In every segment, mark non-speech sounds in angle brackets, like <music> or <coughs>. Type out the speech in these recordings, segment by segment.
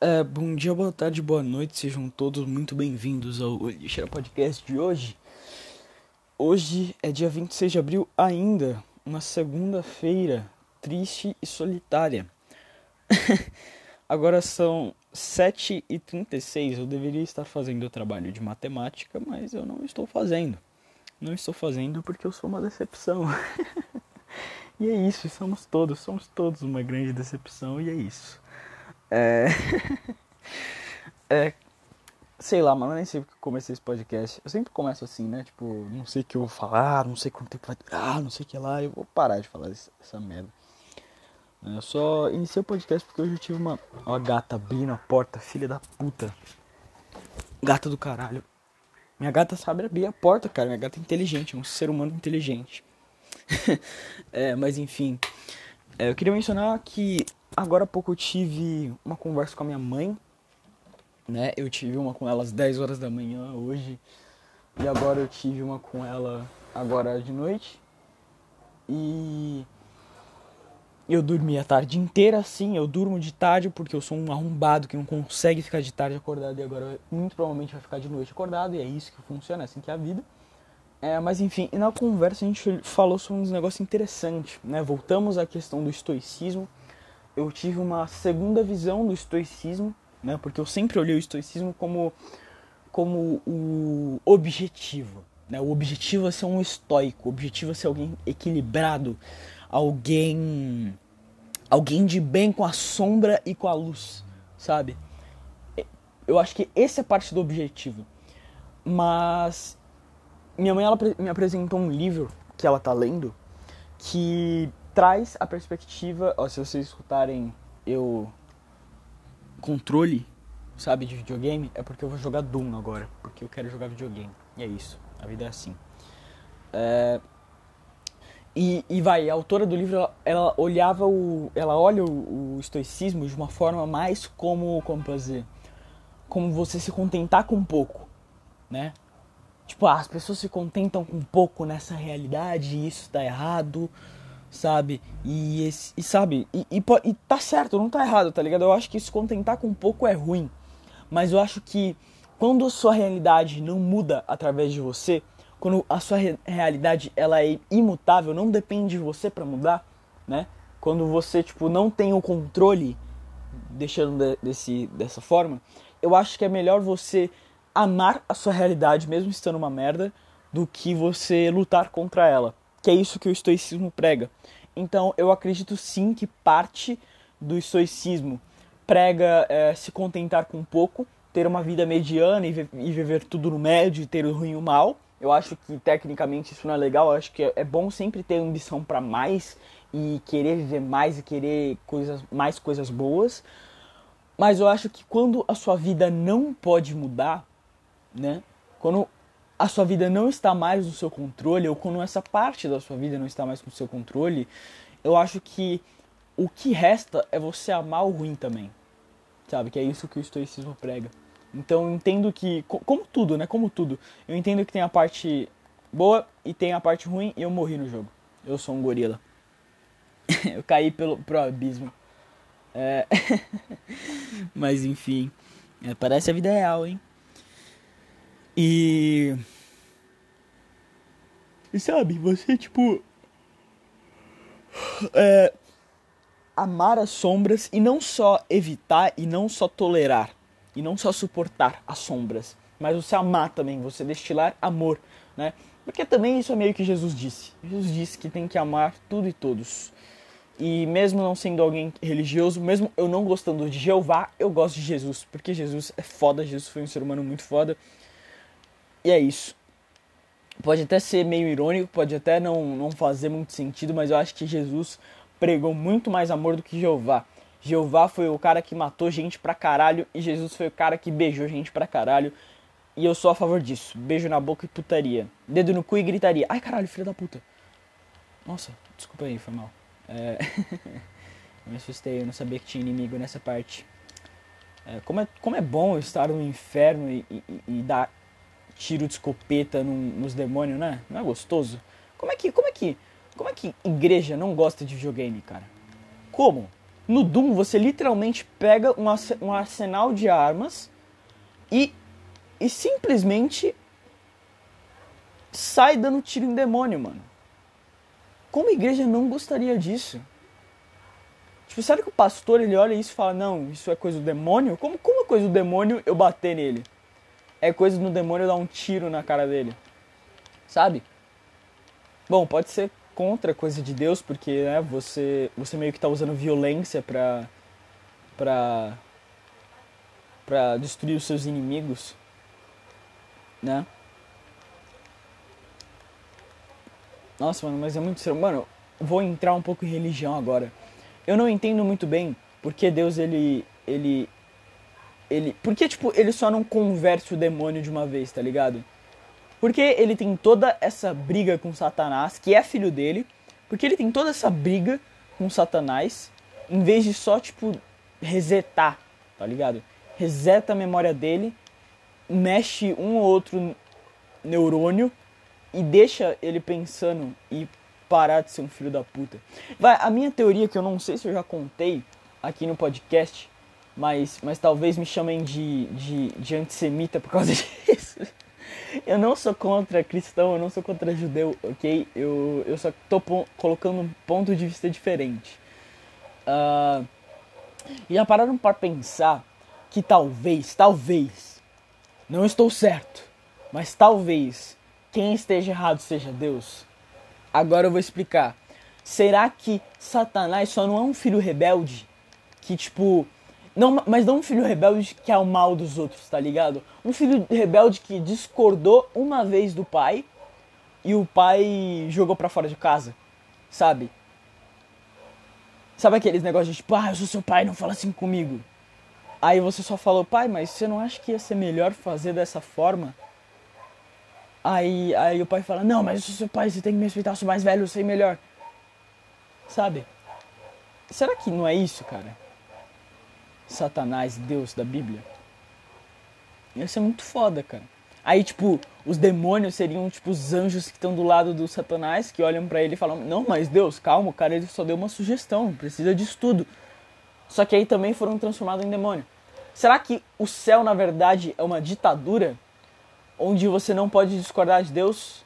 É, bom dia, boa tarde, boa noite, sejam todos muito bem-vindos ao Lixeira Podcast de hoje. Hoje é dia 26 de abril, ainda uma segunda-feira triste e solitária. <laughs> Agora são 7h36, eu deveria estar fazendo o trabalho de matemática, mas eu não estou fazendo. Não estou fazendo porque eu sou uma decepção. <laughs> e é isso, somos todos, somos todos uma grande decepção e é isso. É. <laughs> é. Sei lá, mano, eu nem sei porque eu comecei esse podcast. Eu sempre começo assim, né? Tipo, não sei o que eu vou falar, não sei quanto tempo vai durar, não sei o que lá. Eu vou parar de falar essa merda. Eu só iniciei o podcast porque hoje eu tive uma, uma gata abrindo a porta, filha da puta. Gata do caralho. Minha gata sabe abrir a porta, cara. Minha gata é inteligente, é um ser humano inteligente. <laughs> é, mas enfim. É, eu queria mencionar que agora há pouco eu tive uma conversa com a minha mãe, né? Eu tive uma com ela às 10 horas da manhã hoje. E agora eu tive uma com ela agora de noite. E eu dormi a tarde inteira, sim, eu durmo de tarde porque eu sou um arrombado que não consegue ficar de tarde acordado e agora muito provavelmente vai ficar de noite acordado e é isso que funciona, é assim que é a vida. É, mas enfim, na conversa a gente falou sobre uns negócios interessantes, né? Voltamos à questão do estoicismo eu tive uma segunda visão do estoicismo, né? Porque eu sempre olhei o estoicismo como, como o objetivo. Né? O objetivo é ser um estoico, o objetivo é ser alguém equilibrado, alguém alguém de bem com a sombra e com a luz, sabe? Eu acho que essa é parte do objetivo. Mas minha mãe ela me apresentou um livro que ela tá lendo que traz a perspectiva, ó, se vocês escutarem eu controle, sabe, de videogame, é porque eu vou jogar Doom agora, porque eu quero jogar videogame. E é isso, a vida é assim. É... E, e vai, a autora do livro, ela, ela olhava o. Ela olha o, o, estoicismo de uma forma mais como. Como fazer? Como você se contentar com pouco, né? Tipo, ah, as pessoas se contentam com pouco nessa realidade isso tá errado sabe? E, e sabe? E, e, e, tá certo, não tá errado, tá ligado? Eu acho que se contentar com pouco é ruim. Mas eu acho que quando a sua realidade não muda através de você, quando a sua re realidade ela é imutável, não depende de você para mudar, né? Quando você tipo não tem o controle, deixando de, desse dessa forma, eu acho que é melhor você amar a sua realidade mesmo estando uma merda do que você lutar contra ela que é isso que o estoicismo prega. Então eu acredito sim que parte do estoicismo prega é, se contentar com pouco, ter uma vida mediana e, e, viver tudo no médio, ter o ruim e o mal. Eu acho que tecnicamente isso não é legal, eu acho que é bom sempre ter ambição para mais e querer viver mais e querer coisas, mais coisas boas. Mas eu acho que quando a sua vida não pode mudar, né? Quando a sua vida não está mais no seu controle, ou quando essa parte da sua vida não está mais no seu controle, eu acho que o que resta é você amar o ruim também. Sabe? Que é isso que o estoicismo prega. Então eu entendo que, como tudo, né? Como tudo, eu entendo que tem a parte boa e tem a parte ruim e eu morri no jogo. Eu sou um gorila. <laughs> eu caí pelo, pro abismo. É... <laughs> Mas enfim, é, parece a vida real, hein? E. E sabe, você tipo. É, amar as sombras e não só evitar e não só tolerar e não só suportar as sombras, mas você amar também, você destilar amor, né? Porque também isso é meio que Jesus disse. Jesus disse que tem que amar tudo e todos. E mesmo não sendo alguém religioso, mesmo eu não gostando de Jeová, eu gosto de Jesus, porque Jesus é foda, Jesus foi um ser humano muito foda. E é isso. Pode até ser meio irônico, pode até não, não fazer muito sentido, mas eu acho que Jesus pregou muito mais amor do que Jeová. Jeová foi o cara que matou gente pra caralho e Jesus foi o cara que beijou gente pra caralho. E eu sou a favor disso. Beijo na boca e putaria. Dedo no cu e gritaria. Ai caralho, filho da puta. Nossa, desculpa aí, foi mal. É... <laughs> eu me assustei, eu não sabia que tinha inimigo nessa parte. É, como, é, como é bom estar no inferno e, e, e dar tiro de escopeta num, nos demônios, né? Não é gostoso? Como é que, como é que, como é que igreja não gosta de videogame, cara? Como? No Doom, você literalmente pega um arsenal de armas e, e simplesmente sai dando tiro em demônio, mano. Como a igreja não gostaria disso? Tipo, será que o pastor ele olha isso e fala: Não, isso é coisa do demônio? Como, como é coisa do demônio eu bater nele? É coisa do demônio dar um tiro na cara dele? Sabe? Bom, pode ser contra coisa de Deus, porque né, você, você meio que tá usando violência pra. pra. pra destruir os seus inimigos. Né? Nossa, mano, mas é muito sério. Mano, vou entrar um pouco em religião agora. Eu não entendo muito bem porque Deus ele ele ele, porque tipo, ele só não converte o demônio de uma vez, tá ligado? Porque ele tem toda essa briga com Satanás, que é filho dele, porque ele tem toda essa briga com Satanás, em vez de só tipo resetar, tá ligado? Reseta a memória dele, mexe um ou outro neurônio e deixa ele pensando e parar de ser um filho da puta. Vai, a minha teoria, que eu não sei se eu já contei aqui no podcast, mas, mas talvez me chamem de, de, de antissemita por causa <laughs> disso. Eu não sou contra cristão, eu não sou contra judeu, ok? Eu, eu só tô colocando um ponto de vista diferente. Uh, já pararam para pensar que talvez, talvez, não estou certo, mas talvez quem esteja errado seja Deus? Agora eu vou explicar. Será que Satanás só não é um filho rebelde? Que tipo. Não, mas não um filho rebelde que é o mal dos outros, tá ligado? Um filho rebelde que discordou uma vez do pai e o pai jogou pra fora de casa, sabe? Sabe aqueles negócios de tipo, ah, eu sou seu pai, não fala assim comigo. Aí você só falou, pai, mas você não acha que ia ser melhor fazer dessa forma? Aí, aí o pai fala, não, mas eu sou seu pai, você tem que me respeitar, eu sou mais velho, eu sei melhor. Sabe? Será que não é isso, cara? Satanás, Deus da Bíblia? Ia ser muito foda, cara. Aí, tipo, os demônios seriam, tipo, os anjos que estão do lado do Satanás, que olham para ele e falam, não, mas Deus, calma, cara ele só deu uma sugestão, precisa de estudo. Só que aí também foram transformados em demônio. Será que o céu, na verdade, é uma ditadura? onde você não pode discordar de Deus?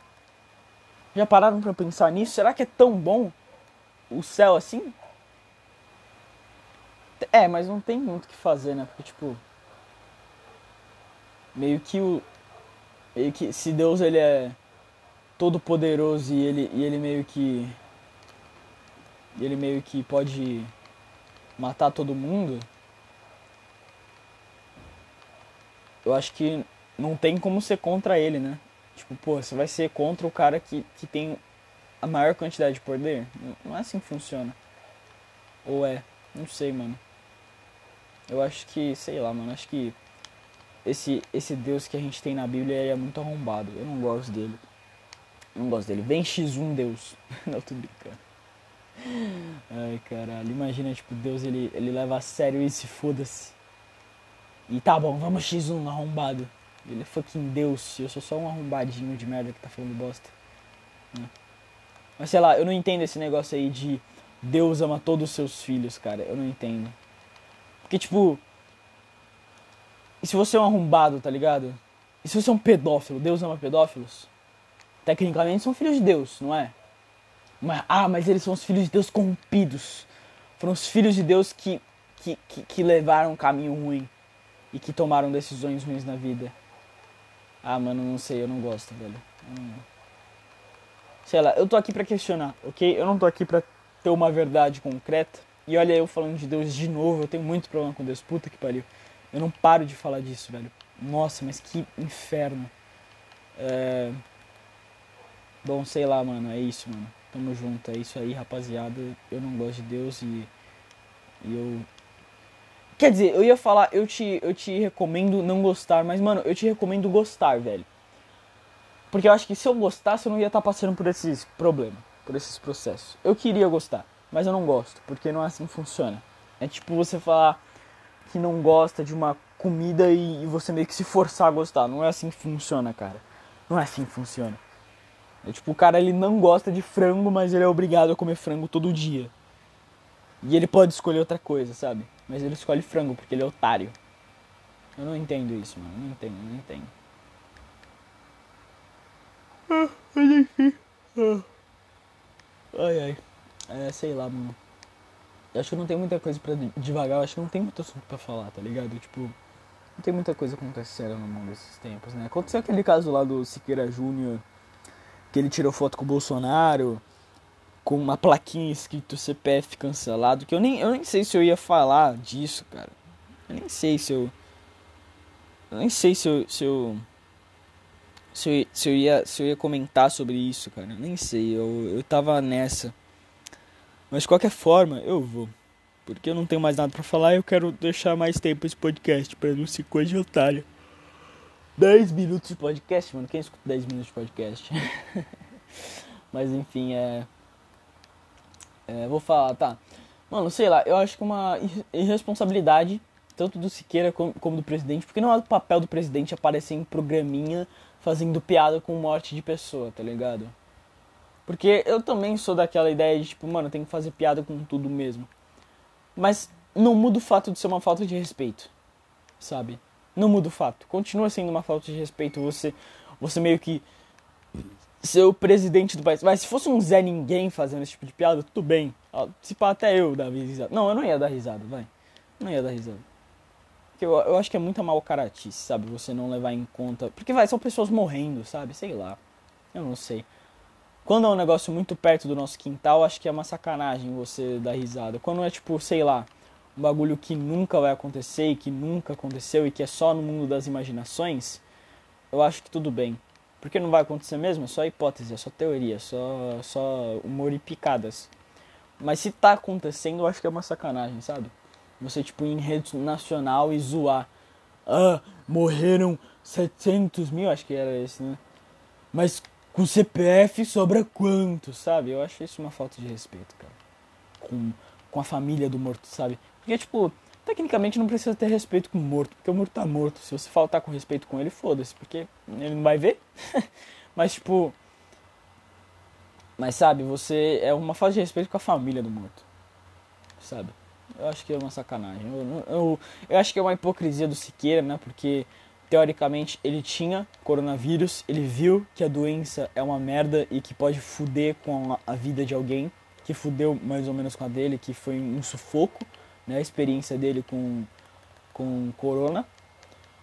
Já pararam para pensar nisso? Será que é tão bom o céu assim? É, mas não tem muito o que fazer, né? Porque tipo meio que o meio que se Deus ele é todo poderoso e ele e ele meio que ele meio que pode matar todo mundo. Eu acho que não tem como ser contra ele, né? Tipo, pô, você vai ser contra o cara que, que tem a maior quantidade de poder? Não é assim que funciona. Ou é? Não sei, mano. Eu acho que, sei lá, mano, acho que esse, esse Deus que a gente tem na Bíblia é muito arrombado. Eu não gosto dele. Não gosto dele. Vem X1 Deus. <laughs> não, tô brincando. Ai, caralho. Imagina, tipo, Deus ele, ele leva a sério isso e foda-se. E tá bom, vamos X1 arrombado. Ele é fucking Deus. Eu sou só um arrombadinho de merda que tá falando bosta. Né? Mas sei lá, eu não entendo esse negócio aí de Deus ama todos os seus filhos, cara. Eu não entendo. Porque, tipo. E se você é um arrombado, tá ligado? E se você é um pedófilo? Deus ama pedófilos? Tecnicamente são filhos de Deus, não é? Mas, ah, mas eles são os filhos de Deus corrompidos. Foram os filhos de Deus que, que, que, que levaram um caminho ruim e que tomaram decisões ruins na vida. Ah, mano, não sei, eu não gosto, velho. Não... Sei lá, eu tô aqui pra questionar, ok? Eu não tô aqui pra ter uma verdade concreta. E olha eu falando de Deus de novo, eu tenho muito problema com Deus, puta que pariu. Eu não paro de falar disso, velho. Nossa, mas que inferno. É... Bom, sei lá, mano, é isso, mano. Tamo junto, é isso aí, rapaziada. Eu não gosto de Deus e, e eu Quer dizer, eu ia falar, eu te, eu te recomendo não gostar, mas, mano, eu te recomendo gostar, velho. Porque eu acho que se eu gostasse, eu não ia estar tá passando por esses problemas, por esses processos. Eu queria gostar, mas eu não gosto, porque não é assim que funciona. É tipo você falar que não gosta de uma comida e, você meio que se forçar a gostar. Não é assim que funciona, cara. Não é assim que funciona. É tipo, o cara ele não gosta de frango, mas ele é obrigado a comer frango todo dia. E ele pode escolher outra coisa, sabe? Mas ele escolhe frango porque ele é otário. Eu não entendo isso, mano. Não entendo, não entendo. Ah. Ah. Ai, ai. É, sei lá, mano. Eu acho que não tem muita coisa pra devagar. Eu acho que não tem muito assunto pra falar, tá ligado? Tipo, não tem muita coisa acontecendo no mundo desses tempos, né? Aconteceu aquele caso lá do Siqueira Júnior, que ele tirou foto com o Bolsonaro, com uma plaquinha escrito CPF cancelado, que eu nem, eu nem sei se eu ia falar disso, cara. Eu nem sei se eu. Eu nem sei se eu. Se eu se eu, se eu, ia, se eu ia comentar sobre isso, cara. Eu nem sei, eu, eu tava nessa. Mas de qualquer forma, eu vou. Porque eu não tenho mais nada para falar e eu quero deixar mais tempo esse podcast pra não ser coisa de otário. 10 minutos de podcast, mano. Quem escuta 10 minutos de podcast? <laughs> Mas enfim, é... é. Vou falar, tá. Mano, sei lá, eu acho que uma irresponsabilidade, tanto do Siqueira como do presidente, porque não é o papel do presidente aparecer em programinha fazendo piada com morte de pessoa, tá ligado? Porque eu também sou daquela ideia de, tipo, mano, tem que fazer piada com tudo mesmo. Mas não muda o fato de ser uma falta de respeito, sabe? Não muda o fato. Continua sendo uma falta de respeito você, você meio que ser o presidente do país. Mas se fosse um Zé Ninguém fazendo esse tipo de piada, tudo bem. Se pá, até eu dava risada. Não, eu não ia dar risada, vai. Não ia dar risada. Porque eu, eu acho que é muita mal caratice, sabe? Você não levar em conta. Porque vai, são pessoas morrendo, sabe? Sei lá. Eu não sei. Quando é um negócio muito perto do nosso quintal, acho que é uma sacanagem você dar risada. Quando é tipo, sei lá, um bagulho que nunca vai acontecer e que nunca aconteceu e que é só no mundo das imaginações, eu acho que tudo bem. Porque não vai acontecer mesmo, é só hipótese, é só teoria, é só, só humor e picadas. Mas se tá acontecendo, eu acho que é uma sacanagem, sabe? Você, tipo, em rede nacional e zoar. Ah, morreram 700 mil, acho que era esse, né? Mas com CPF sobra quanto, sabe? Eu acho isso uma falta de respeito, cara. Com, com a família do morto, sabe? Porque, tipo, tecnicamente não precisa ter respeito com o morto, porque o morto tá morto. Se você faltar com respeito com ele, foda-se, porque ele não vai ver. <laughs> Mas, tipo. Mas, sabe, você. É uma falta de respeito com a família do morto, sabe? Eu acho que é uma sacanagem. Eu, eu, eu acho que é uma hipocrisia do Siqueira, né? Porque teoricamente ele tinha coronavírus, ele viu que a doença é uma merda e que pode fuder com a vida de alguém, que fudeu mais ou menos com a dele, que foi um sufoco, né, a experiência dele com com corona.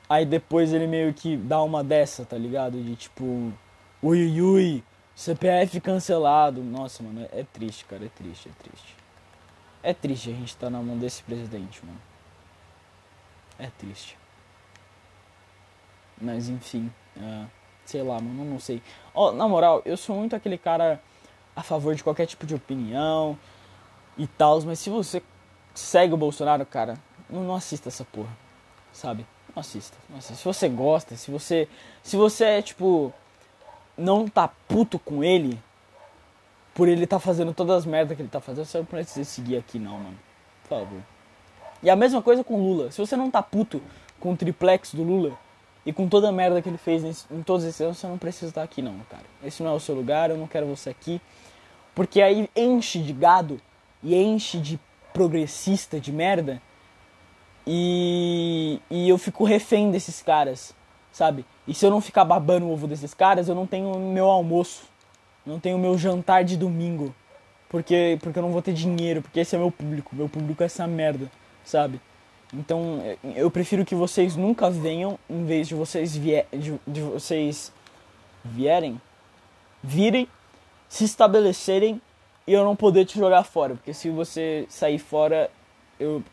Aí depois ele meio que dá uma dessa, tá ligado? De tipo, ui ui, ui CPF cancelado. Nossa, mano, é, triste, cara, é triste, é triste. É triste a gente estar tá na mão desse presidente, mano. É triste. Mas enfim, uh, sei lá, mano, não sei. Oh, na moral, eu sou muito aquele cara a favor de qualquer tipo de opinião e tal, mas se você segue o Bolsonaro, cara, não, assista essa porra, sabe? Não assista, não assista. Se você gosta, se você. Se você é tipo. Não tá puto com ele, por ele tá fazendo todas as merdas que ele tá fazendo, você não precisa seguir aqui não, mano. Por favor. E a mesma coisa com Lula. Se você não tá puto com o triplex do Lula, e com toda a merda que ele fez nesse, em todos esses anos, você não precisa estar aqui não, cara. Esse não é o seu lugar, eu não quero você aqui. Porque aí enche de gado e enche de progressista de merda. E, e eu fico refém desses caras, sabe? E se eu não ficar babando o ovo desses caras, eu não tenho meu almoço. Não tenho meu jantar de domingo. Porque, porque eu não vou ter dinheiro, porque esse é meu público. Meu público é essa merda, sabe? Então eu prefiro que vocês nunca venham em vez de vocês vier, de, de vocês vierem, virem, se estabelecerem e eu não poder te jogar fora, porque se você sair fora eu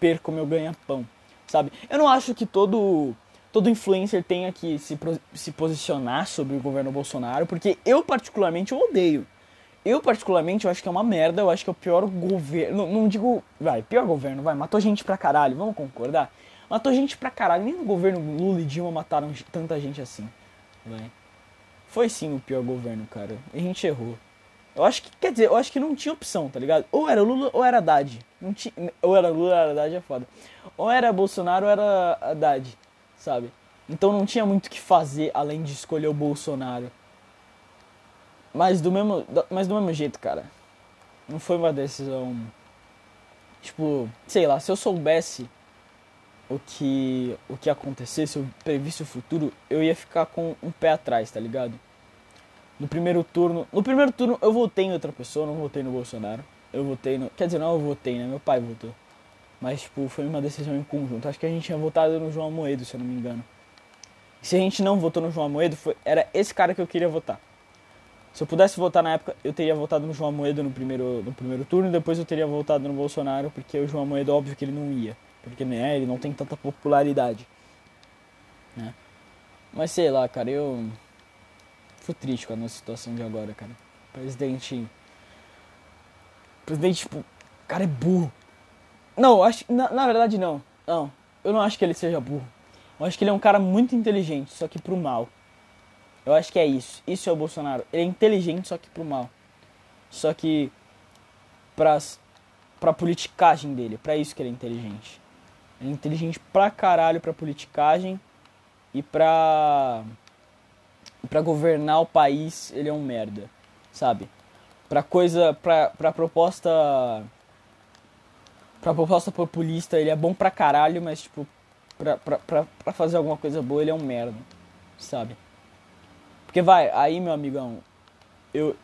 perco meu ganha-pão, sabe? Eu não acho que todo todo influencer tenha que se, se posicionar sobre o governo Bolsonaro, porque eu particularmente odeio. Eu, particularmente, eu acho que é uma merda. Eu acho que é o pior governo. Não, não, digo. Vai, pior governo, vai. Matou gente pra caralho, vamos concordar? Matou gente pra caralho. Nem no governo Lula e Dilma mataram tanta gente assim. Vai. Foi sim o pior governo, cara. A gente errou. Eu acho que, quer dizer, eu acho que não tinha opção, tá ligado? Ou era Lula ou era Haddad. Não tinha, ou era Lula ou era Haddad, é foda. Ou era Bolsonaro ou era Haddad, sabe? Então não tinha muito o que fazer além de escolher o Bolsonaro. Mas do mesmo, mas do mesmo jeito, cara. Não foi uma decisão Tipo, sei lá, se eu soubesse o que o que acontecesse, se eu previsse o futuro, eu ia ficar com um pé atrás, tá ligado? No primeiro turno, no primeiro turno eu votei em outra pessoa, não votei no Bolsonaro. Eu votei no, quer dizer, não eu votei, né? Meu pai votou. Mas tipo, foi uma decisão em conjunto. Acho que a gente tinha votado no João Moedo, se eu não me engano. Se a gente não votou no João Moedo, foi, era esse cara que eu queria votar. Se eu pudesse votar na época, eu teria votado no João Moedo no primeiro, no primeiro turno e depois eu teria votado no Bolsonaro, porque o João Moedo, óbvio que ele não ia. Porque né, ele não tem tanta popularidade. Né? Mas sei lá, cara, eu. Fui triste com a nossa situação de agora, cara. Presidente. Presidente, tipo, cara é burro. Não, acho. Na, na verdade, não. Não. Eu não acho que ele seja burro. Eu acho que ele é um cara muito inteligente, só que pro mal. Eu acho que é isso. Isso é o Bolsonaro. Ele é inteligente, só que pro mal. Só que pras, pra politicagem dele. Pra isso que ele é inteligente. Ele é inteligente pra caralho pra politicagem. E pra. Pra governar o país, ele é um merda. Sabe? Pra coisa. Pra, pra proposta. Pra proposta populista, ele é bom pra caralho, mas tipo. Pra, pra, pra, pra fazer alguma coisa boa, ele é um merda. Sabe? Porque vai, aí meu amigão, eu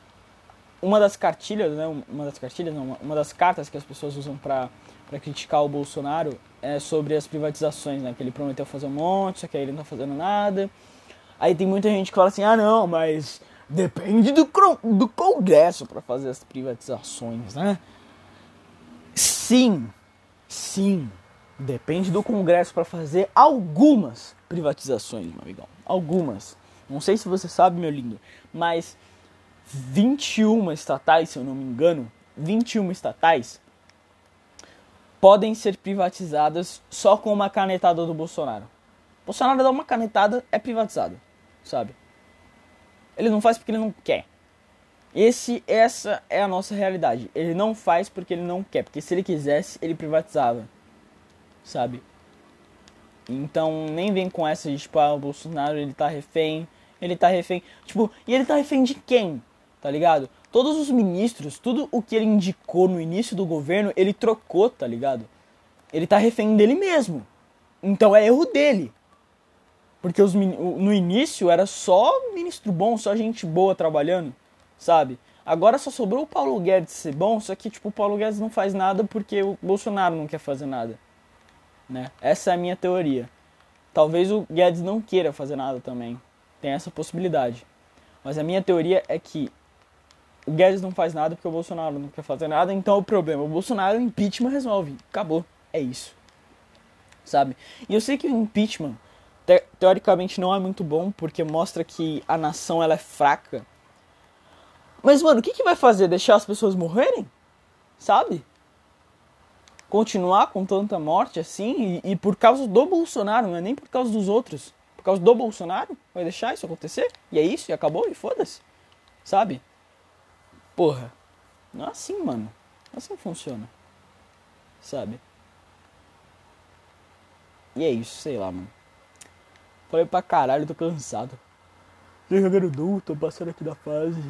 uma das cartilhas, né, uma das cartilhas, não, uma das cartas que as pessoas usam para para criticar o Bolsonaro é sobre as privatizações, né, que ele prometeu fazer um monte, só que aí ele não tá fazendo nada. Aí tem muita gente que fala assim: "Ah, não, mas depende do do Congresso para fazer as privatizações, né?" Sim. Sim. Depende do Congresso para fazer algumas privatizações, meu amigão. Algumas. Não sei se você sabe, meu lindo, mas 21 estatais, se eu não me engano, 21 estatais podem ser privatizadas só com uma canetada do Bolsonaro. Bolsonaro dá uma canetada, é privatizado, sabe? Ele não faz porque ele não quer. Esse, essa é a nossa realidade. Ele não faz porque ele não quer, porque se ele quisesse, ele privatizava, sabe? Então nem vem com essa de tipo, ah, o Bolsonaro ele tá refém ele tá refém. Tipo, e ele tá refém de quem? Tá ligado? Todos os ministros, tudo o que ele indicou no início do governo, ele trocou, tá ligado? Ele tá refém dele mesmo. Então é erro dele. Porque os, no início era só ministro bom, só gente boa trabalhando, sabe? Agora só sobrou o Paulo Guedes ser bom, só que tipo o Paulo Guedes não faz nada porque o Bolsonaro não quer fazer nada, né? Essa é a minha teoria. Talvez o Guedes não queira fazer nada também, tem essa possibilidade. Mas a minha teoria é que o Guedes não faz nada porque o Bolsonaro não quer fazer nada, então é o problema. O Bolsonaro, o impeachment resolve. Acabou. É isso. Sabe? E eu sei que o impeachment, te teoricamente, não é muito bom porque mostra que a nação ela é fraca. Mas, mano, o que, que vai fazer? Deixar as pessoas morrerem? Sabe? Continuar com tanta morte assim e, e por causa do Bolsonaro, não é nem por causa dos outros causa do Bolsonaro? Vai deixar isso acontecer? E é isso, e acabou, e foda-se. Sabe? Porra. Não é assim, mano. Não é assim funciona. Sabe? E é isso, sei lá, mano. Falei pra caralho, tô cansado. Tô jogando duro, tô passando aqui da fase.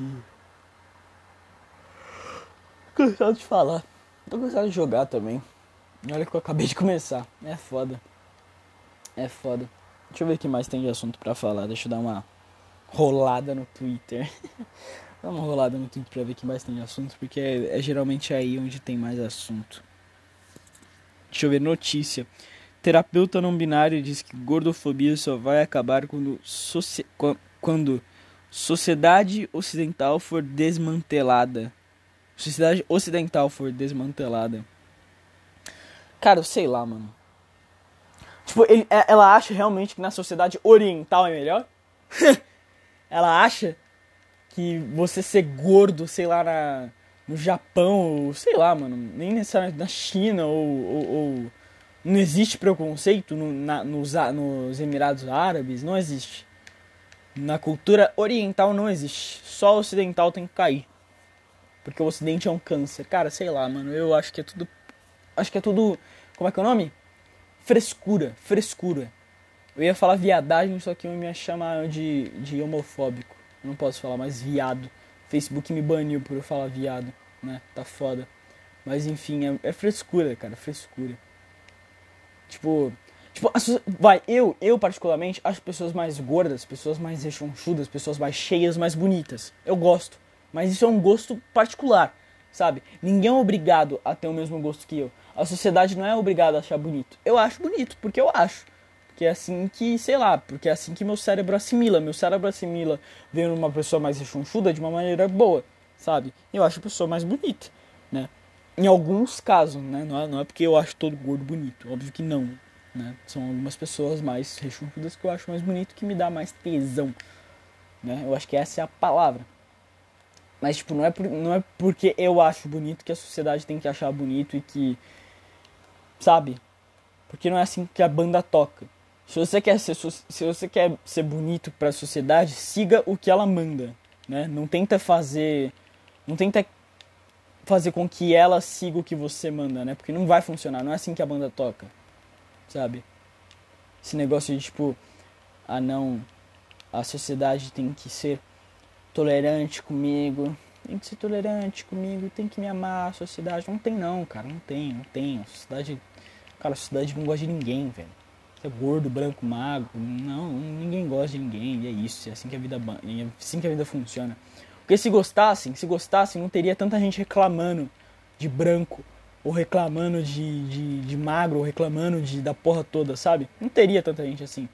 Cansado de falar. Tô cansado de jogar também. Olha que eu acabei de começar. É foda. É foda. Deixa eu ver o que mais tem de assunto para falar. Deixa eu dar uma rolada no Twitter. <laughs> Dá uma rolada no Twitter pra ver o que mais tem de assunto, porque é, é, geralmente aí onde tem mais assunto. Deixa eu ver, notícia. Terapeuta não binário diz que gordofobia só vai acabar quando, soci... quando sociedade ocidental for desmantelada. Sociedade ocidental for desmantelada. Cara, sei lá, mano. Tipo, ele, é, ela acha realmente que na sociedade oriental é melhor? <laughs> ela acha que você ser gordo, sei lá, na, no Japão, ou sei lá, mano, nem necessariamente na China, ou, ou, ou não existe preconceito no, na, nos, nos Emirados Árabes, não existe. Na cultura oriental não existe, só o ocidental tem que cair. Porque o ocidente é um câncer. Cara, sei lá, mano, eu acho que é tudo. Acho que é tudo. Como é que é o nome? Frescura, frescura. Eu ia falar viadagem, só que eu me chamar de, de homofóbico. Eu não posso falar mais viado. Facebook me baniu por eu falar viado, né? Tá foda. Mas enfim, é, é frescura, cara, frescura. Tipo, tipo, vai, eu, eu particularmente acho pessoas mais gordas, pessoas mais rechonchudas, pessoas mais cheias, mais bonitas. Eu gosto, mas isso é um gosto particular, sabe? Ninguém é obrigado a ter o mesmo gosto que eu. A sociedade não é obrigada a achar bonito. Eu acho bonito porque eu acho. Porque é assim que, sei lá, porque é assim que meu cérebro assimila. Meu cérebro assimila vendo uma pessoa mais rechonchuda de uma maneira boa, sabe? Eu acho a pessoa mais bonita, né? Em alguns casos, né? Não é, não é porque eu acho todo gordo bonito. Óbvio que não, né? São algumas pessoas mais rechonchudas que eu acho mais bonito, que me dá mais tesão, né? Eu acho que essa é a palavra. Mas, tipo, não é, por, não é porque eu acho bonito que a sociedade tem que achar bonito e que sabe? Porque não é assim que a banda toca. Se você quer ser, se você quer ser bonito para a sociedade, siga o que ela manda, né? Não tenta fazer, não tenta fazer com que ela siga o que você manda, né? Porque não vai funcionar, não é assim que a banda toca, sabe? Esse negócio de tipo, ah não, a sociedade tem que ser tolerante comigo, tem que ser tolerante comigo, tem que me amar, a sociedade. Não tem não, cara, não tem, não tem. A sociedade. Cara, a sociedade não gosta de ninguém, velho. Você é gordo, branco, magro. Não, ninguém gosta de ninguém. E é isso, é assim que a vida, é assim que a vida funciona. Porque se gostassem, se gostassem, não teria tanta gente reclamando de branco, ou reclamando de, de, de magro, ou reclamando de, da porra toda, sabe? Não teria tanta gente assim.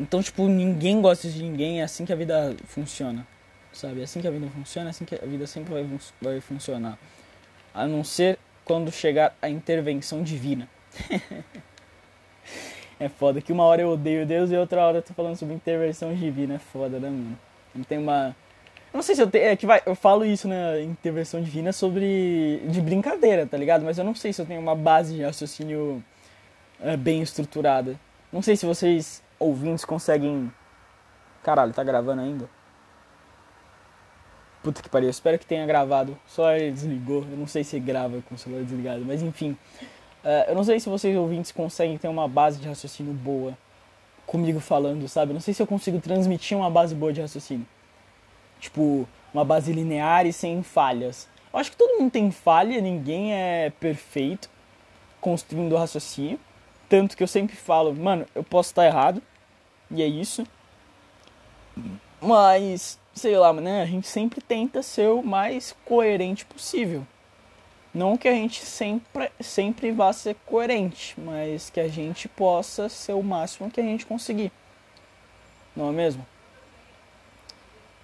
Então, tipo, ninguém gosta de ninguém, é assim que a vida funciona sabe? É assim que a vida funciona, é assim que a vida sempre vai, vai funcionar. A não ser quando chegar a intervenção divina. <laughs> é foda que uma hora eu odeio Deus e outra hora eu tô falando sobre intervenção divina. É foda, né, mano? Não tem uma. Não sei se eu tenho. É que vai, eu falo isso na intervenção divina sobre. de brincadeira, tá ligado? Mas eu não sei se eu tenho uma base de raciocínio é, bem estruturada. Não sei se vocês, ouvintes, conseguem. Caralho, tá gravando ainda? Puta que pariu, espero que tenha gravado. Só ele desligou. Eu não sei se grava com o celular desligado, mas enfim. Uh, eu não sei se vocês ouvintes conseguem ter uma base de raciocínio boa comigo falando, sabe? Eu não sei se eu consigo transmitir uma base boa de raciocínio. Tipo, uma base linear e sem falhas. Eu acho que todo mundo tem falha, ninguém é perfeito construindo raciocínio. Tanto que eu sempre falo, mano, eu posso estar errado, e é isso. Mas sei lá, né? A gente sempre tenta ser o mais coerente possível. Não que a gente sempre, sempre vá ser coerente, mas que a gente possa ser o máximo que a gente conseguir. Não é mesmo?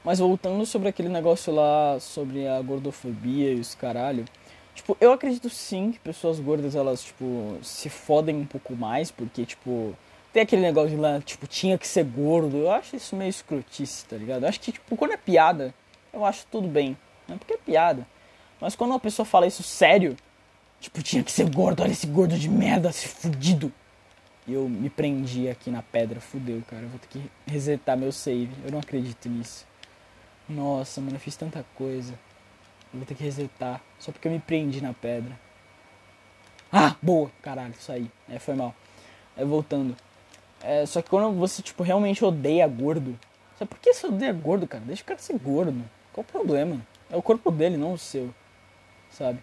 Mas voltando sobre aquele negócio lá, sobre a gordofobia e os caralho. Tipo, eu acredito sim que pessoas gordas, elas, tipo, se fodem um pouco mais, porque, tipo, tem aquele negócio de lá, tipo, tinha que ser gordo. Eu acho isso meio escrotice, tá ligado? Eu acho que, tipo, quando é piada, eu acho tudo bem. Né? Porque é piada. Mas quando uma pessoa fala isso sério, tipo, tinha que ser gordo, olha esse gordo de merda, esse fudido. E eu me prendi aqui na pedra, fudeu, cara. Eu vou ter que resetar meu save. Eu não acredito nisso. Nossa, mano, eu fiz tanta coisa. Eu vou ter que resetar. Só porque eu me prendi na pedra. Ah, boa! Caralho, isso aí. É, foi mal. É, voltando. É, só que quando você, tipo, realmente odeia gordo. Sabe por que você odeia gordo, cara? Deixa o cara ser gordo. Qual o problema? É o corpo dele, não o seu. Sabe?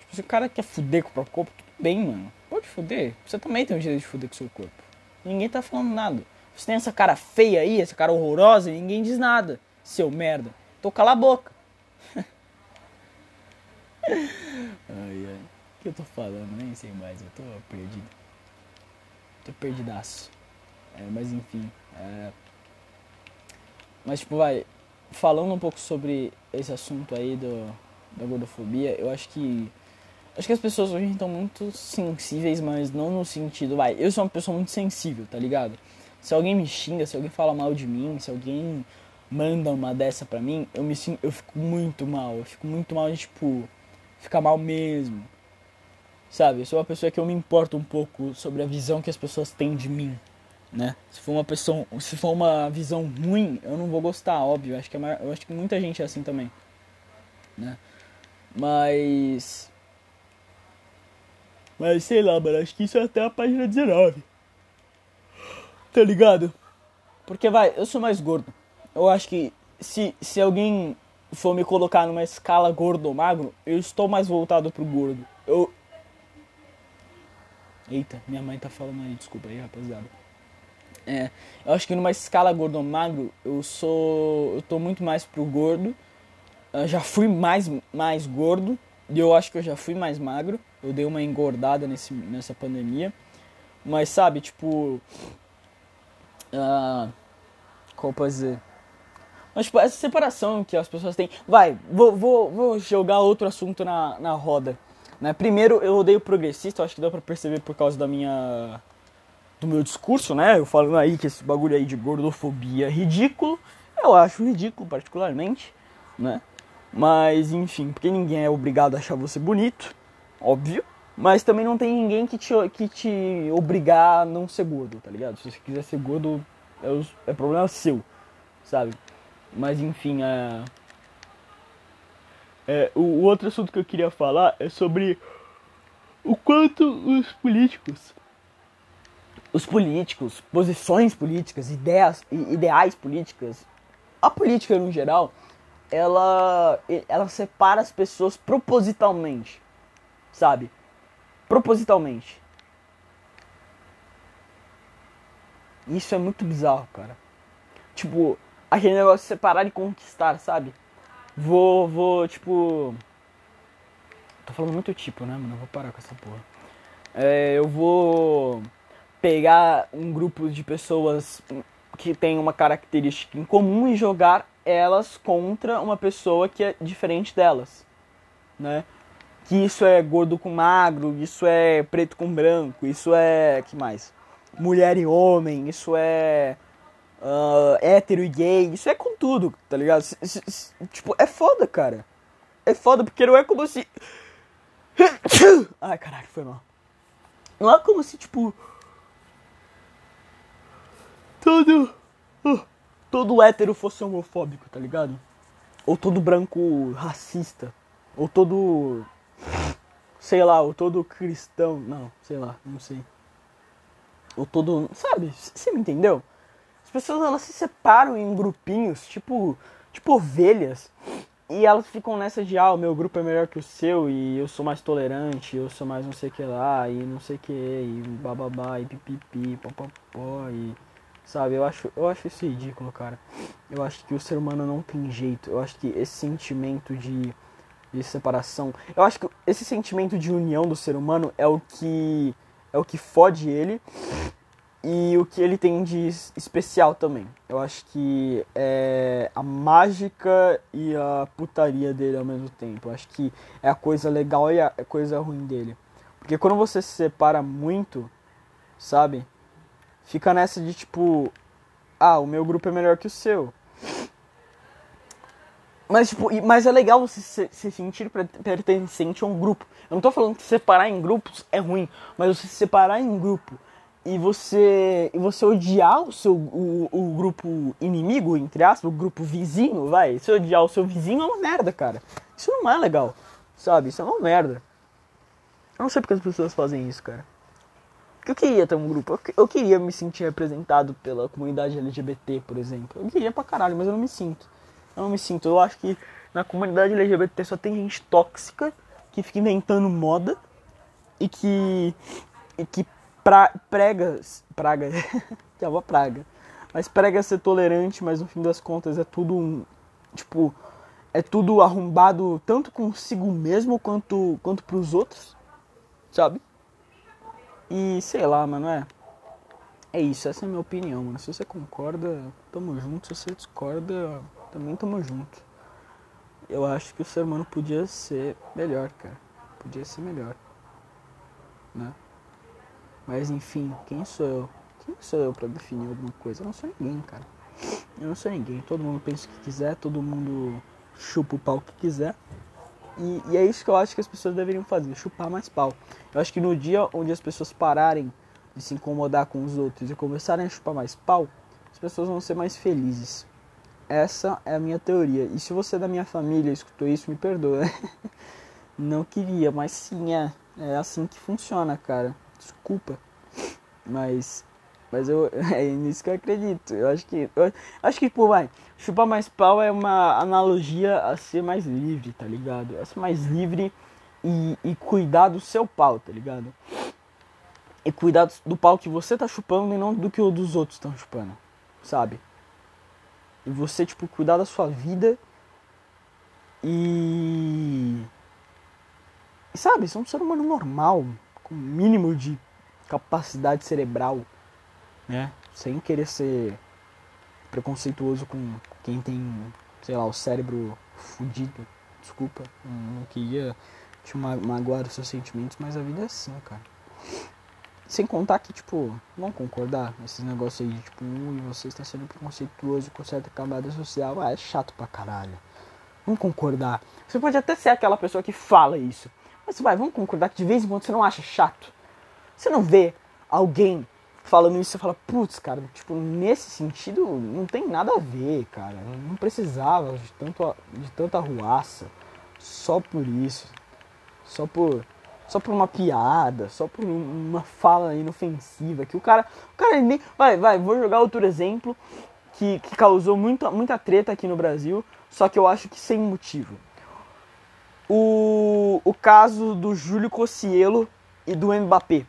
Tipo, se o cara quer fuder com o próprio corpo, tudo bem, mano. Pode fuder. Você também tem o direito de fuder com o seu corpo. Ninguém tá falando nada. Você tem essa cara feia aí, essa cara horrorosa, e ninguém diz nada. Seu merda. Tô cala a boca. <laughs> ai, ai. O que eu tô falando? Nem sei mais. Eu tô perdido. Tô perdidaço. É, mas enfim. É... Mas tipo, vai. Falando um pouco sobre esse assunto aí do, da gordofobia, eu acho que. Acho que as pessoas hoje estão muito sensíveis, mas não no sentido. Vai, eu sou uma pessoa muito sensível, tá ligado? Se alguém me xinga, se alguém fala mal de mim, se alguém manda uma dessa pra mim, eu me eu fico muito mal. Eu fico muito mal de, tipo, ficar mal mesmo. Sabe? Eu sou uma pessoa que eu me importo um pouco sobre a visão que as pessoas têm de mim, né? Se for uma pessoa, se for uma visão ruim, eu não vou gostar, óbvio. Acho que é eu acho que muita gente é assim também, né? Mas mas sei lá, mano, acho que isso é até a página 19. Tá ligado? Porque vai, eu sou mais gordo. Eu acho que se, se alguém for me colocar numa escala gordo ou magro, eu estou mais voltado pro gordo. Eu. Eita, minha mãe tá falando aí, desculpa aí, rapaziada. É, eu acho que numa escala gordo ou magro, eu sou. Eu tô muito mais pro gordo. Eu já fui mais, mais gordo. E eu acho que eu já fui mais magro. Eu dei uma engordada nesse, nessa pandemia. Mas sabe, tipo. Uh, como posso dizer? Mas, tipo, essa separação que as pessoas têm. Vai, vou, vou, vou jogar outro assunto na, na roda. Né? Primeiro, eu odeio progressista, acho que dá pra perceber por causa da minha. do meu discurso, né? Eu falando aí que esse bagulho aí de gordofobia é ridículo. Eu acho ridículo, particularmente, né? Mas, enfim, porque ninguém é obrigado a achar você bonito, óbvio. Mas também não tem ninguém que te, que te obrigar a não ser gordo, tá ligado? Se você quiser ser gordo, é, é problema seu, sabe? Mas enfim, é... é o, o outro assunto que eu queria falar é sobre o quanto os políticos os políticos, posições políticas, ideias, ideais políticas, a política no geral, ela, ela separa as pessoas propositalmente, sabe? Propositalmente. Isso é muito bizarro, cara. Tipo, aquele negócio de separar e conquistar, sabe? Vou, vou, tipo. Tô falando muito tipo, né, mano? Eu vou parar com essa porra. É, eu vou pegar um grupo de pessoas que tem uma característica em comum e jogar elas contra uma pessoa que é diferente delas, né? Que isso é gordo com magro, isso é preto com branco, isso é que mais? Mulher e homem, isso é uh, hétero e gay, isso é com tudo, tá ligado? Tipo, é foda, cara. É foda porque não é como se. <coughs> Ai, caralho, foi mal. Não é como se, tipo. Todo. Uh, todo hétero fosse homofóbico, tá ligado? Ou todo branco racista. Ou todo. Sei lá, ou todo cristão. Não, sei lá, não sei. Ou todo. Sabe? Você me entendeu? Pessoas elas se separam em grupinhos, tipo, tipo ovelhas. E elas ficam nessa de, ah, o meu grupo é melhor que o seu, e eu sou mais tolerante, eu sou mais não sei o que lá, e não sei o que, e bababá, e pipipi, popopó, e... Sabe, eu acho, eu acho isso ridículo, cara. Eu acho que o ser humano não tem jeito. Eu acho que esse sentimento de, de separação... Eu acho que esse sentimento de união do ser humano é o que... É o que fode ele e o que ele tem de especial também. Eu acho que é a mágica e a putaria dele ao mesmo tempo. Eu acho que é a coisa legal e a coisa ruim dele. Porque quando você se separa muito, sabe? Fica nessa de tipo, ah, o meu grupo é melhor que o seu. Mas, tipo, mas é legal você se, se sentir pertencente a um grupo. Eu não tô falando que separar em grupos é ruim, mas você se separar em grupo e você e você odiar o seu o, o grupo inimigo, entre aspas, o grupo vizinho, vai, se odiar o seu vizinho é uma merda, cara. Isso não é legal, sabe? Isso é uma merda. Eu não sei porque as pessoas fazem isso, cara. Eu queria ter um grupo, eu queria me sentir representado pela comunidade LGBT, por exemplo. Eu queria pra caralho, mas eu não me sinto. Eu não me sinto. Eu acho que na comunidade LGBT só tem gente tóxica que fica inventando moda e que e que pra, prega. Praga. <laughs> é uma praga. Mas prega ser tolerante, mas no fim das contas é tudo um. Tipo. É tudo arrombado tanto consigo mesmo quanto, quanto pros outros. Sabe? E sei lá, mano, é. É isso, essa é a minha opinião, mano. Se você concorda, tamo junto. Se você discorda, também tamo junto. Eu acho que o ser humano podia ser melhor, cara. Podia ser melhor. Né? Mas enfim, quem sou eu? Quem sou eu para definir alguma coisa? Eu não sou ninguém, cara. Eu não sou ninguém. Todo mundo pensa o que quiser, todo mundo chupa o pau que quiser. E, e, é isso que eu acho que as pessoas deveriam fazer, chupar mais pau. Eu acho que no dia onde as pessoas pararem de se incomodar com os outros e começarem a chupar mais pau, as pessoas vão ser mais felizes. Essa é a minha teoria. E se você é da minha família escutou isso, me perdoa. <laughs> Não queria, mas sim, é. É assim que funciona, cara desculpa, mas Mas eu, <laughs> é nisso que eu acredito. Eu acho que. Eu acho que, pô, vai. Chupar mais pau é uma analogia a ser mais livre, tá ligado? A ser mais livre e, e cuidar do seu pau, tá ligado? E cuidar do pau que você tá chupando e não do que os dos outros estão chupando, sabe? E você, tipo, cuidar da sua vida e. E sabe, ser um ser humano normal, com mínimo de capacidade cerebral, né? Sem querer ser preconceituoso com quem tem, sei lá, o cérebro fudido. Desculpa, não queria te magoar os seus sentimentos, mas a vida é assim, cara. Sem contar que, tipo, não concordar esses negócios aí de, tipo, ui, você está sendo preconceituoso com certa camada social, ah, é chato pra caralho. Vamos concordar. Você pode até ser aquela pessoa que fala isso. Mas vai, vamos concordar que de vez em quando você não acha chato. Você não vê alguém falando isso e fala, putz, cara, tipo, nesse sentido não tem nada a ver, cara. Não precisava de, tanto, de tanta ruaça. Só por isso. Só por. Só por uma piada, só por uma fala inofensiva. Que o cara. O cara nem. Vai, vai, vou jogar outro exemplo que, que causou muita, muita treta aqui no Brasil. Só que eu acho que sem motivo. O, o caso do Júlio Cossielo e do Mbappé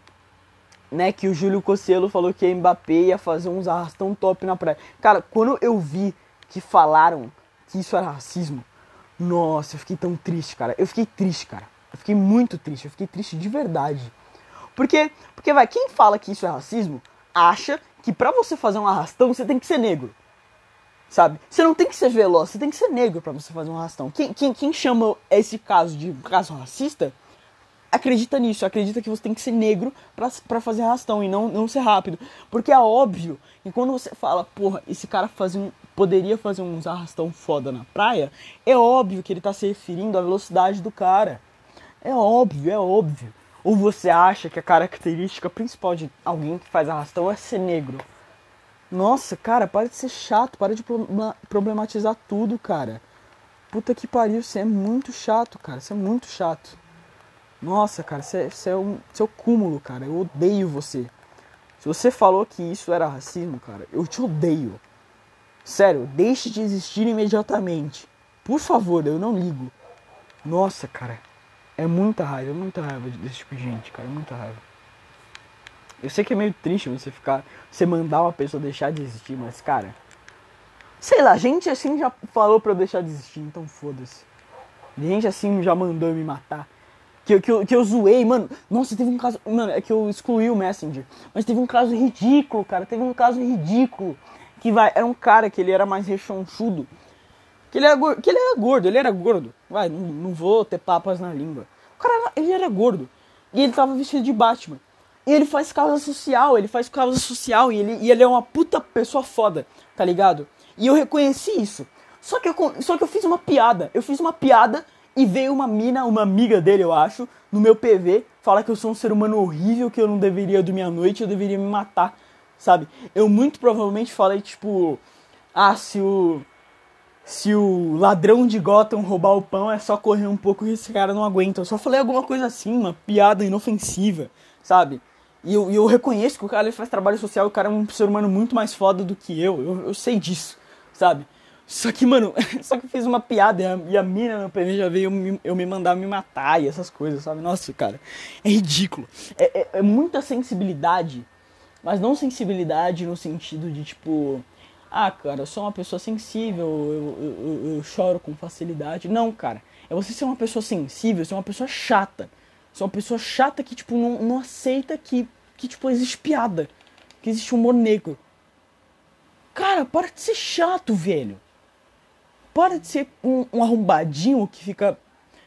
né, que o Júlio Cossielo falou que a Mbappé ia fazer uns arrastão top na praia. Cara, quando eu vi que falaram que isso era racismo, nossa, eu fiquei tão triste, cara. Eu fiquei triste, cara. Eu fiquei muito triste, eu fiquei triste de verdade. Porque, porque vai, quem fala que isso é racismo, acha que pra você fazer um arrastão você tem que ser negro. Sabe? Você não tem que ser veloz, você tem que ser negro para você fazer um arrastão. Quem, quem, quem chama esse caso de caso racista acredita nisso, acredita que você tem que ser negro para fazer arrastão e não, não ser rápido. Porque é óbvio que quando você fala, porra, esse cara fazia um, poderia fazer uns arrastão foda na praia, é óbvio que ele tá se referindo à velocidade do cara. É óbvio, é óbvio. Ou você acha que a característica principal de alguém que faz arrastão é ser negro? Nossa, cara, para de ser chato, para de problematizar tudo, cara. Puta que pariu, você é muito chato, cara, você é muito chato. Nossa, cara, você, você, é um, você é cúmulo, cara. Eu odeio você. Se você falou que isso era racismo, cara, eu te odeio. Sério, deixe de existir imediatamente. Por favor, eu não ligo. Nossa, cara. É muita raiva, é muita raiva desse tipo de gente, cara. É muita raiva. Eu sei que é meio triste você ficar. Você mandar uma pessoa deixar de existir, mas, cara. Sei lá, gente assim já falou pra eu deixar de existir, então foda-se. Gente assim já mandou eu me matar. Que, que, eu, que eu zoei, mano. Nossa, teve um caso. Mano, é que eu excluí o Messenger. Mas teve um caso ridículo, cara. Teve um caso ridículo. Que vai. Era um cara que ele era mais rechonchudo. Que ele era, que ele era gordo, ele era gordo. Vai, não, não vou ter papas na língua. O cara, ele era gordo. E ele tava vestido de Batman. E ele faz causa social, ele faz causa social. E ele, e ele é uma puta pessoa foda, tá ligado? E eu reconheci isso. Só que, eu, só que eu fiz uma piada. Eu fiz uma piada e veio uma mina, uma amiga dele, eu acho, no meu PV, falar que eu sou um ser humano horrível, que eu não deveria dormir à noite, eu deveria me matar, sabe? Eu muito provavelmente falei, tipo, ah, se o. Se o ladrão de Gotham roubar o pão é só correr um pouco e esse cara não aguenta. Eu só falei alguma coisa assim, uma piada inofensiva, sabe? E eu, eu reconheço que o cara faz trabalho social, o cara é um ser humano muito mais foda do que eu. Eu, eu sei disso, sabe? Só que, mano, <laughs> só que eu fiz uma piada e a, e a mina no PV já veio eu, eu me mandar me matar e essas coisas, sabe? Nossa, cara, é ridículo. É, é, é muita sensibilidade, mas não sensibilidade no sentido de tipo, ah, cara, eu sou uma pessoa sensível, eu, eu, eu, eu choro com facilidade. Não, cara, é você ser uma pessoa sensível, ser uma pessoa chata. Ser uma pessoa chata que, tipo, não, não aceita que, que, tipo, existe piada, que existe humor negro. Cara, para de ser chato, velho. Para de ser um, um arrombadinho que fica,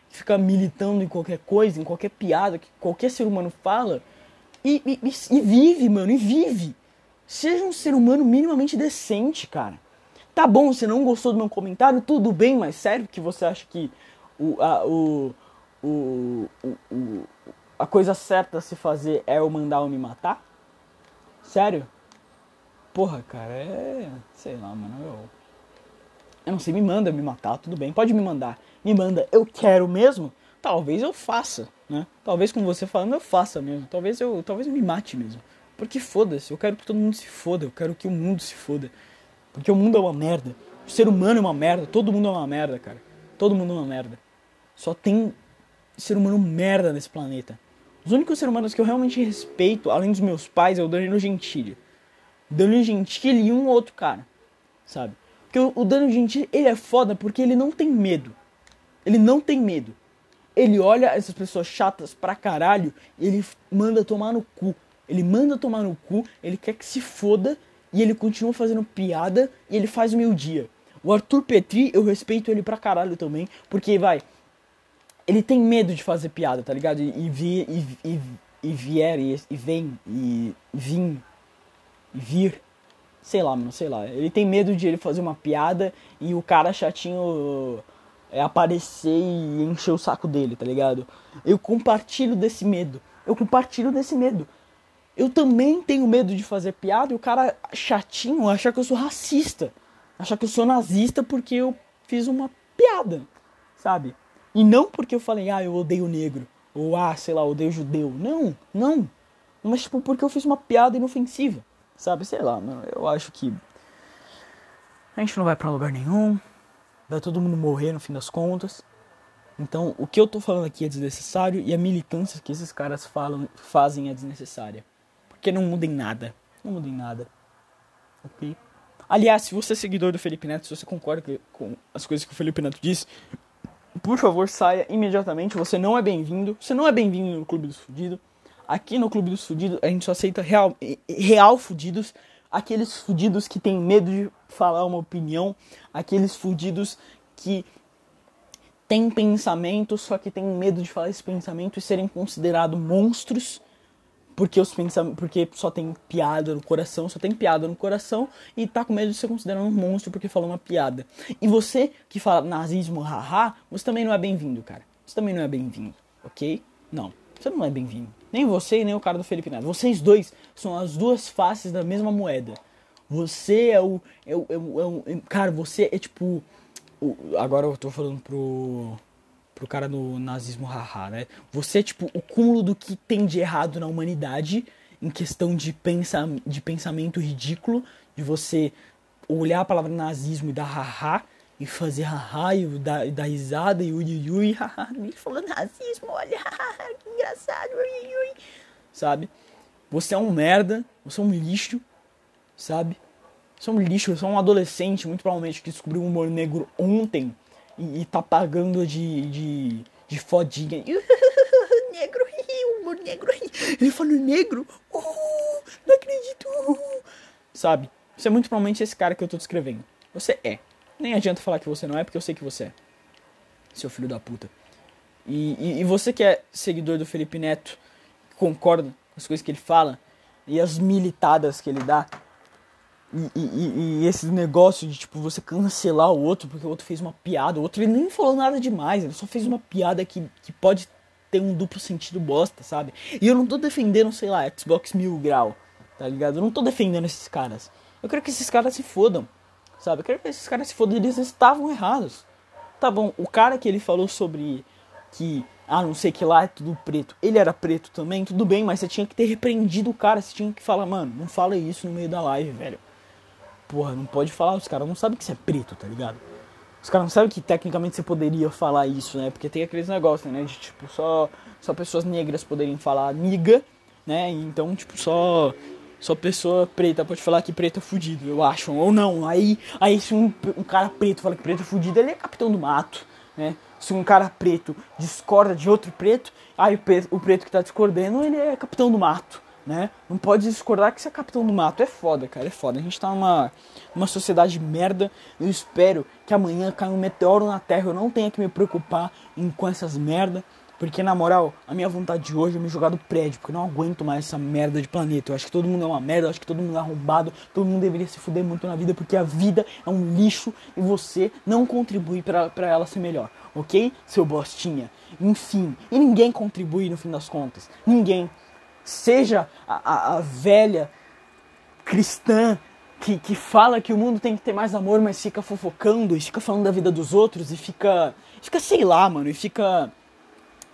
que fica militando em qualquer coisa, em qualquer piada que qualquer ser humano fala. E, e, e, vive, mano, e vive. Seja um ser humano minimamente decente, cara. Tá bom, você não gostou do meu comentário, tudo bem, mas sério que você acha que o, a, o, o, o, a coisa certa a se fazer é eu mandar eu me matar? Sério? Porra, cara, é. Sei lá, mano. Eu, eu não sei, me manda me matar, tudo bem, pode me mandar. Me manda, eu quero mesmo? Talvez eu faça, né? Talvez com você falando eu faça mesmo. Talvez eu, talvez eu me mate mesmo. Porque foda-se, eu quero que todo mundo se foda, eu quero que o mundo se foda. Porque o mundo é uma merda. O ser humano é uma merda, todo mundo é uma merda, cara. Todo mundo é uma merda. Só tem ser humano merda nesse planeta. Os únicos seres humanos que eu realmente respeito, além dos meus pais, é o Danilo Gentili. Danilo Gentili e um outro cara, sabe? Porque o Danilo Gentili, ele é foda porque ele não tem medo. Ele não tem medo. Ele olha essas pessoas chatas pra caralho e ele manda tomar no cu. Ele manda tomar no cu, ele quer que se foda e ele continua fazendo piada e ele faz o meu dia. O Arthur Petri, eu respeito ele pra caralho também, porque vai, ele tem medo de fazer piada, tá ligado? E, e, vi, e, e, e vier, e, e vem, e vim, e vir. Sei lá, mano, sei lá. Ele tem medo de ele fazer uma piada e o cara chatinho é, aparecer e encher o saco dele, tá ligado? Eu compartilho desse medo. Eu compartilho desse medo. Eu também tenho medo de fazer piada e o cara chatinho achar que eu sou racista. Achar que eu sou nazista porque eu fiz uma piada, sabe? E não porque eu falei, ah, eu odeio negro. Ou, ah, sei lá, odeio judeu. Não, não. Mas, tipo, porque eu fiz uma piada inofensiva. Sabe? Sei lá, mano. Eu acho que. A gente não vai para lugar nenhum. Vai todo mundo morrer no fim das contas. Então, o que eu tô falando aqui é desnecessário e a militância que esses caras falam, fazem é desnecessária. Porque não muda em nada. Não muda em nada. Ok? Aliás, se você é seguidor do Felipe Neto, se você concorda com as coisas que o Felipe Neto disse, por favor, saia imediatamente. Você não é bem-vindo. Você não é bem-vindo no Clube dos Fudidos. Aqui no Clube dos Fudidos, a gente só aceita real, real fudidos. Aqueles fudidos que têm medo de falar uma opinião. Aqueles fudidos que têm pensamento, só que têm medo de falar esse pensamento e serem considerados monstros porque os pensamentos, porque só tem piada no coração, só tem piada no coração e tá com medo de ser considerado um monstro porque falou uma piada. E você que fala nazismo, haha, você também não é bem-vindo, cara. Você também não é bem-vindo, ok? Não, você não é bem-vindo. Nem você nem o cara do Felipe Neto. Vocês dois são as duas faces da mesma moeda. Você é o, é o, é o, é o cara, você é tipo o, agora eu tô falando pro pro cara no nazismo haha, né? Você é tipo o cúmulo do que tem de errado na humanidade em questão de, pensa, de pensamento ridículo, de você olhar a palavra nazismo e dar haha e fazer haha e dar, dar risada e ui ui ui, haha, ele falou nazismo, olha, <laughs> haha, que engraçado, ui ui, sabe? Você é um merda, você é um lixo, sabe? Você é um lixo, você é um adolescente, muito provavelmente, que descobriu o humor negro ontem e, e tá pagando de, de, de fodinha. <laughs> negro, humor negro. Ele falou negro. Oh, não acredito. Sabe? Você é muito provavelmente esse cara que eu tô descrevendo. Você é. Nem adianta falar que você não é, porque eu sei que você é. Seu filho da puta. E, e, e você que é seguidor do Felipe Neto, concorda com as coisas que ele fala e as militadas que ele dá, e, e, e, esse negócio de tipo você cancelar o outro porque o outro fez uma piada, o outro ele nem falou nada demais, ele só fez uma piada que, que pode ter um duplo sentido bosta, sabe? E eu não tô defendendo, sei lá, Xbox Mil Grau, tá ligado? Eu não tô defendendo esses caras. Eu quero que esses caras se fodam, sabe? Eu quero que esses caras se fodam, eles estavam errados. Tá bom, o cara que ele falou sobre que, ah, não sei que lá é tudo preto, ele era preto também, tudo bem, mas você tinha que ter repreendido o cara, você tinha que falar, mano, não fala isso no meio da live, velho porra, não pode falar, os caras não sabem que você é preto, tá ligado? Os caras não sabem que tecnicamente você poderia falar isso, né? Porque tem aqueles negócios, né? De tipo, só, só pessoas negras poderiam falar niga, né? Então, tipo, só. Só pessoa preta pode falar que preto é fudido, eu acho. Ou não. Aí, aí se um, um cara preto fala que preto é fudido, ele é capitão do mato, né? Se um cara preto discorda de outro preto, aí o preto, o preto que tá discordando, ele é capitão do mato né? Não pode discordar que você é capitão do mato. É foda, cara, é foda. A gente tá numa, numa sociedade merda. Eu espero que amanhã caia um meteoro na Terra. Eu não tenha que me preocupar em, com essas merda. Porque, na moral, a minha vontade de hoje é me jogar do prédio. Porque eu não aguento mais essa merda de planeta. Eu acho que todo mundo é uma merda. Eu acho que todo mundo é arrombado. Todo mundo deveria se fuder muito na vida. Porque a vida é um lixo. E você não contribui para ela ser melhor. Ok? Seu bostinha. Enfim. E ninguém contribui no fim das contas. Ninguém seja a, a, a velha cristã que, que fala que o mundo tem que ter mais amor, mas fica fofocando e fica falando da vida dos outros e fica. Fica, sei lá, mano, e fica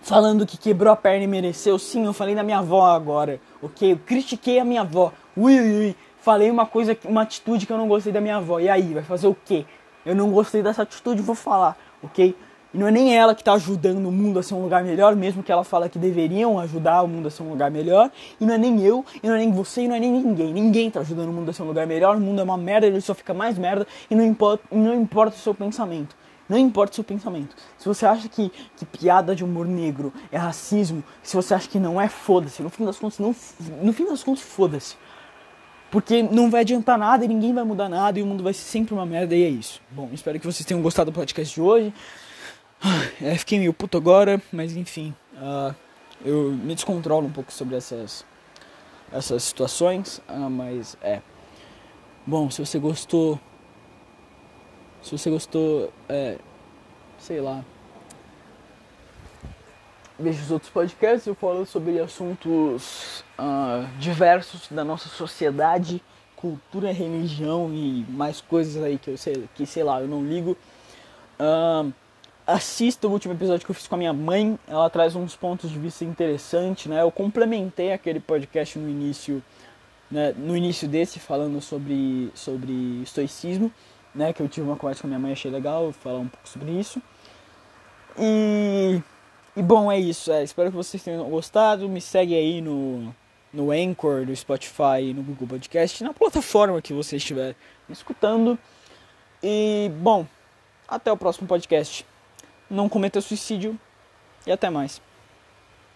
falando que quebrou a perna e mereceu. Sim, eu falei da minha avó agora, ok? Eu critiquei a minha avó. Ui, ui, ui. Falei uma coisa, uma atitude que eu não gostei da minha avó. E aí, vai fazer o quê? Eu não gostei dessa atitude, vou falar, ok? E não é nem ela que está ajudando o mundo a ser um lugar melhor, mesmo que ela fala que deveriam ajudar o mundo a ser um lugar melhor. E não é nem eu, e não é nem você, e não é nem ninguém. Ninguém está ajudando o mundo a ser um lugar melhor. O mundo é uma merda, ele só fica mais merda. E não importa, não importa o seu pensamento. Não importa o seu pensamento. Se você acha que, que piada de humor negro é racismo, se você acha que não é, foda-se. No fim das contas, não, no fim das contas, foda-se. Porque não vai adiantar nada e ninguém vai mudar nada e o mundo vai ser sempre uma merda e é isso. Bom, espero que vocês tenham gostado do podcast de hoje. É, fiquei meio puto agora, mas enfim. Uh, eu me descontrolo um pouco sobre essas, essas situações, uh, mas é. Bom, se você gostou. Se você gostou, é. Sei lá. Veja os outros podcasts, eu falo sobre assuntos uh, diversos da nossa sociedade, cultura, religião e mais coisas aí que eu sei, que sei lá, eu não ligo. Uh, assista o último episódio que eu fiz com a minha mãe, ela traz uns pontos de vista interessantes, né? Eu complementei aquele podcast no início, né, no início desse falando sobre sobre estoicismo, né, que eu tive uma conversa com a minha mãe, achei legal falar um pouco sobre isso. E e bom, é isso. É, espero que vocês tenham gostado. Me segue aí no, no Anchor, no Spotify, no Google Podcast, na plataforma que você estiver escutando. E, bom, até o próximo podcast. Não cometa suicídio e até mais.